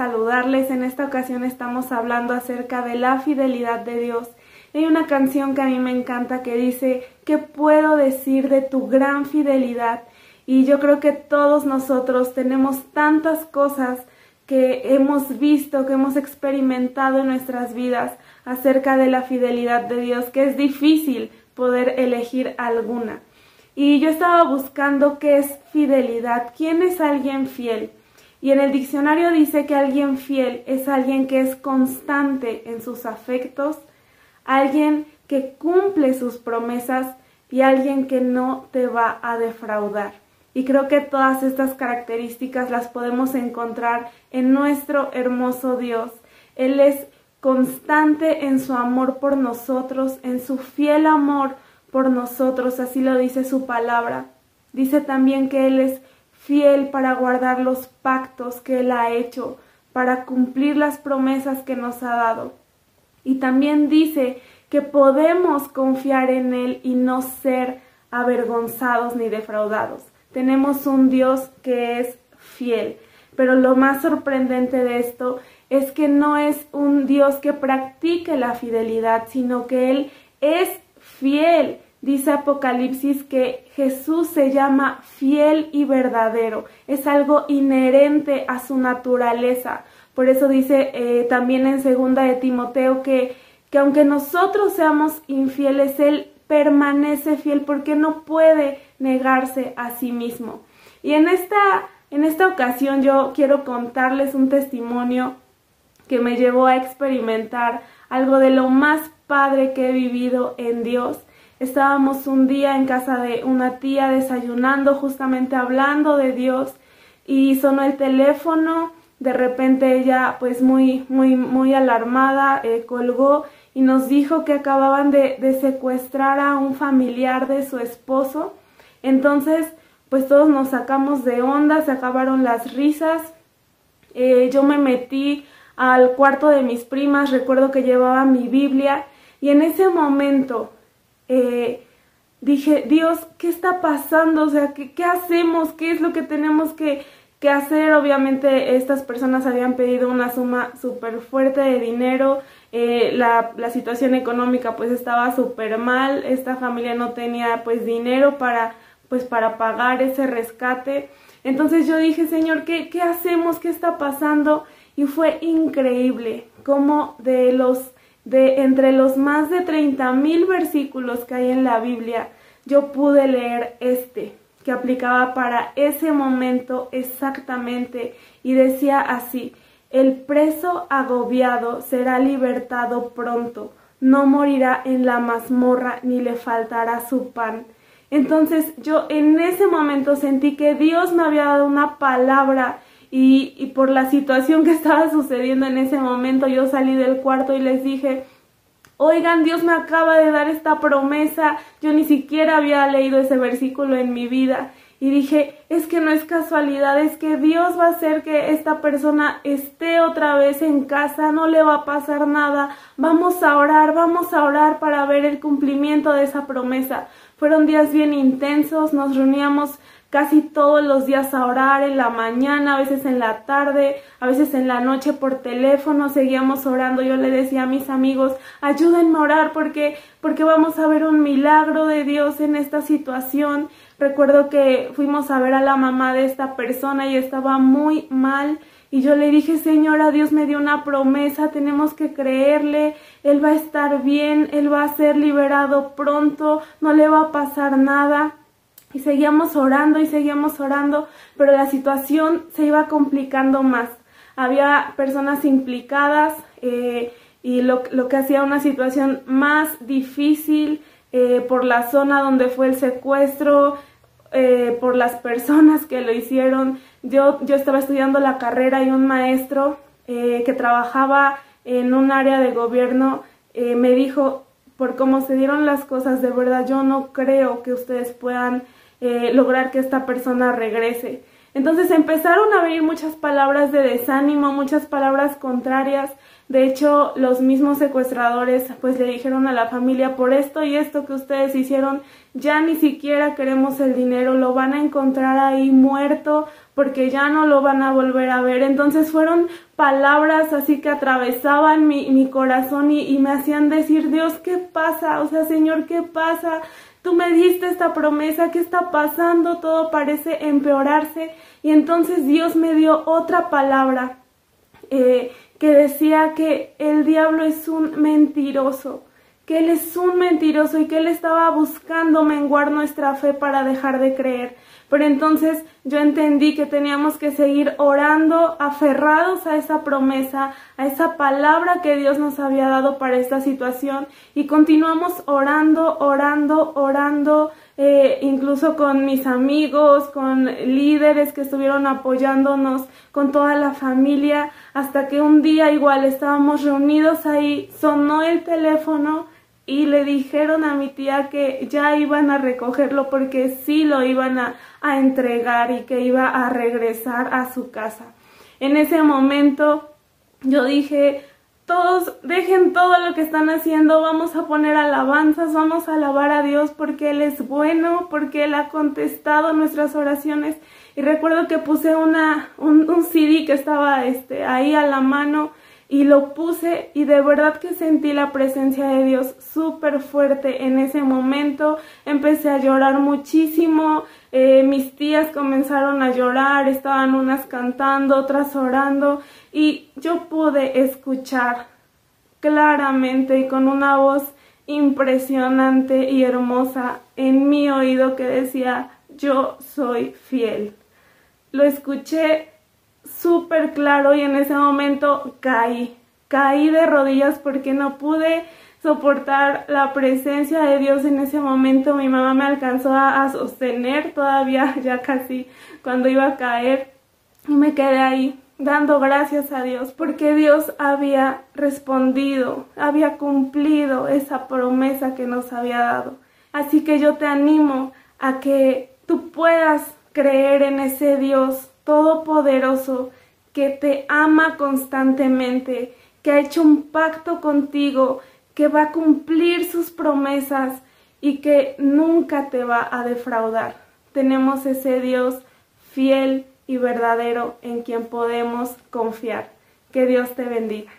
saludarles. En esta ocasión estamos hablando acerca de la fidelidad de Dios. Hay una canción que a mí me encanta que dice, ¿qué puedo decir de tu gran fidelidad? Y yo creo que todos nosotros tenemos tantas cosas que hemos visto, que hemos experimentado en nuestras vidas acerca de la fidelidad de Dios, que es difícil poder elegir alguna. Y yo estaba buscando qué es fidelidad, quién es alguien fiel. Y en el diccionario dice que alguien fiel es alguien que es constante en sus afectos, alguien que cumple sus promesas y alguien que no te va a defraudar. Y creo que todas estas características las podemos encontrar en nuestro hermoso Dios. Él es constante en su amor por nosotros, en su fiel amor por nosotros, así lo dice su palabra. Dice también que Él es fiel para guardar los pactos que Él ha hecho, para cumplir las promesas que nos ha dado. Y también dice que podemos confiar en Él y no ser avergonzados ni defraudados tenemos un Dios que es fiel. Pero lo más sorprendente de esto es que no es un Dios que practique la fidelidad, sino que Él es fiel. Dice Apocalipsis que Jesús se llama fiel y verdadero. Es algo inherente a su naturaleza. Por eso dice eh, también en segunda de Timoteo que, que aunque nosotros seamos infieles, Él permanece fiel porque no puede negarse a sí mismo. Y en esta, en esta ocasión yo quiero contarles un testimonio que me llevó a experimentar algo de lo más padre que he vivido en Dios. Estábamos un día en casa de una tía desayunando, justamente hablando de Dios, y sonó el teléfono. De repente ella, pues muy, muy, muy alarmada, eh, colgó y nos dijo que acababan de, secuestrar a un familiar de su esposo. Entonces, pues todos nos sacamos de onda, se acabaron las risas. Eh, yo me metí al cuarto de mis primas, recuerdo que llevaba mi Biblia y en ese momento eh, dije, Dios, ¿qué está pasando? O sea, ¿qué, ¿qué, hacemos? ¿Qué es lo que tenemos que, que hacer? Obviamente estas personas habían pedido una suma súper fuerte de dinero, eh, la, la, situación económica pues estaba súper mal, esta familia no tenía pues dinero para pues para pagar ese rescate. Entonces yo dije, Señor, ¿qué, qué hacemos? ¿Qué está pasando? Y fue increíble como de los de entre los más de 30 mil versículos que hay en la Biblia, yo pude leer este que aplicaba para ese momento exactamente y decía así, el preso agobiado será libertado pronto, no morirá en la mazmorra ni le faltará su pan. Entonces yo en ese momento sentí que Dios me había dado una palabra y, y, por la situación que estaba sucediendo en ese momento yo salí del cuarto y les dije, oigan, Dios me acaba de dar esta promesa, yo ni siquiera había leído ese versículo en mi vida y dije, es que no es casualidad, es que Dios va a hacer que esta persona esté otra vez en casa, no le va a pasar nada, vamos a orar, vamos a orar para ver el cumplimiento de esa promesa. Fueron días bien intensos, nos reuníamos casi todos los días a orar, en la mañana, a veces en la tarde, a veces en la noche por teléfono, seguíamos orando. Yo le decía a mis amigos, ayúdenme a orar porque, porque vamos a ver un milagro de Dios en esta situación. Recuerdo que fuimos a ver a la mamá de esta persona y estaba muy mal. Y yo le dije, Señora, Dios me dio una promesa, tenemos que creerle, Él va a estar bien, Él va a ser liberado pronto, no le va a pasar nada. Y seguíamos orando y seguíamos orando, pero la situación se iba complicando más. Había personas implicadas eh, y lo, lo, que hacía una situación más difícil eh, por la zona donde fue el secuestro, eh, por las personas que lo hicieron. Yo, yo estaba estudiando la carrera y un maestro eh, que trabajaba en un área de gobierno eh, me dijo, por cómo se dieron las cosas, de verdad yo no creo que ustedes puedan lograr que esta persona regrese. Entonces empezaron a venir muchas palabras de desánimo, muchas palabras contrarias, De hecho, los mismos secuestradores pues le dijeron a la familia, por esto y esto que ustedes hicieron, ya ni siquiera queremos el dinero, lo van a encontrar ahí muerto porque ya no lo van a volver a ver. Entonces fueron palabras así que atravesaban mi, mi corazón y, y me hacían decir, Dios, ¿qué pasa? O sea, Señor, ¿qué pasa? Tú me diste esta promesa, ¿qué está pasando? Todo parece empeorarse. Y entonces Dios me dio otra palabra. Eh, que decía que el diablo es un mentiroso, que él es un mentiroso y que él estaba buscando menguar nuestra fe para dejar de creer. Pero entonces yo entendí que teníamos que seguir orando, aferrados a esa promesa, a esa palabra que Dios nos había dado para esta situación y continuamos orando, orando, orando, eh, incluso con mis amigos, con líderes que estuvieron apoyándonos, con toda la familia, hasta que un día igual estábamos reunidos ahí, sonó el teléfono y le dijeron a mi tía que ya iban a recogerlo porque sí lo iban a, a entregar y que iba a regresar a su casa. En ese momento yo dije, todos dejen todo lo que están haciendo, vamos a poner alabanzas, vamos a alabar a Dios porque Él es bueno, porque Él ha contestado nuestras oraciones. Y recuerdo que puse una, un, un CD que estaba este, ahí a la mano y lo puse y de verdad que sentí la presencia de Dios súper fuerte en ese momento. Empecé a llorar muchísimo, eh, mis tías comenzaron a llorar, estaban unas cantando, otras orando y yo pude escuchar claramente y con una voz impresionante y hermosa en mi oído que decía yo soy fiel. Lo escuché súper claro y en ese momento caí, caí de rodillas porque no pude soportar la presencia de Dios en ese momento. Mi mamá me alcanzó a, sostener todavía, ya casi cuando iba a caer y me quedé ahí dando gracias a Dios porque Dios había respondido, había cumplido esa promesa que nos había dado. Así que yo te animo a que tú puedas creer en ese Dios todopoderoso que te ama constantemente, que ha hecho un pacto contigo, que va a cumplir sus promesas y que nunca te va a defraudar. Tenemos ese Dios fiel y verdadero en quien podemos confiar. Que Dios te bendiga.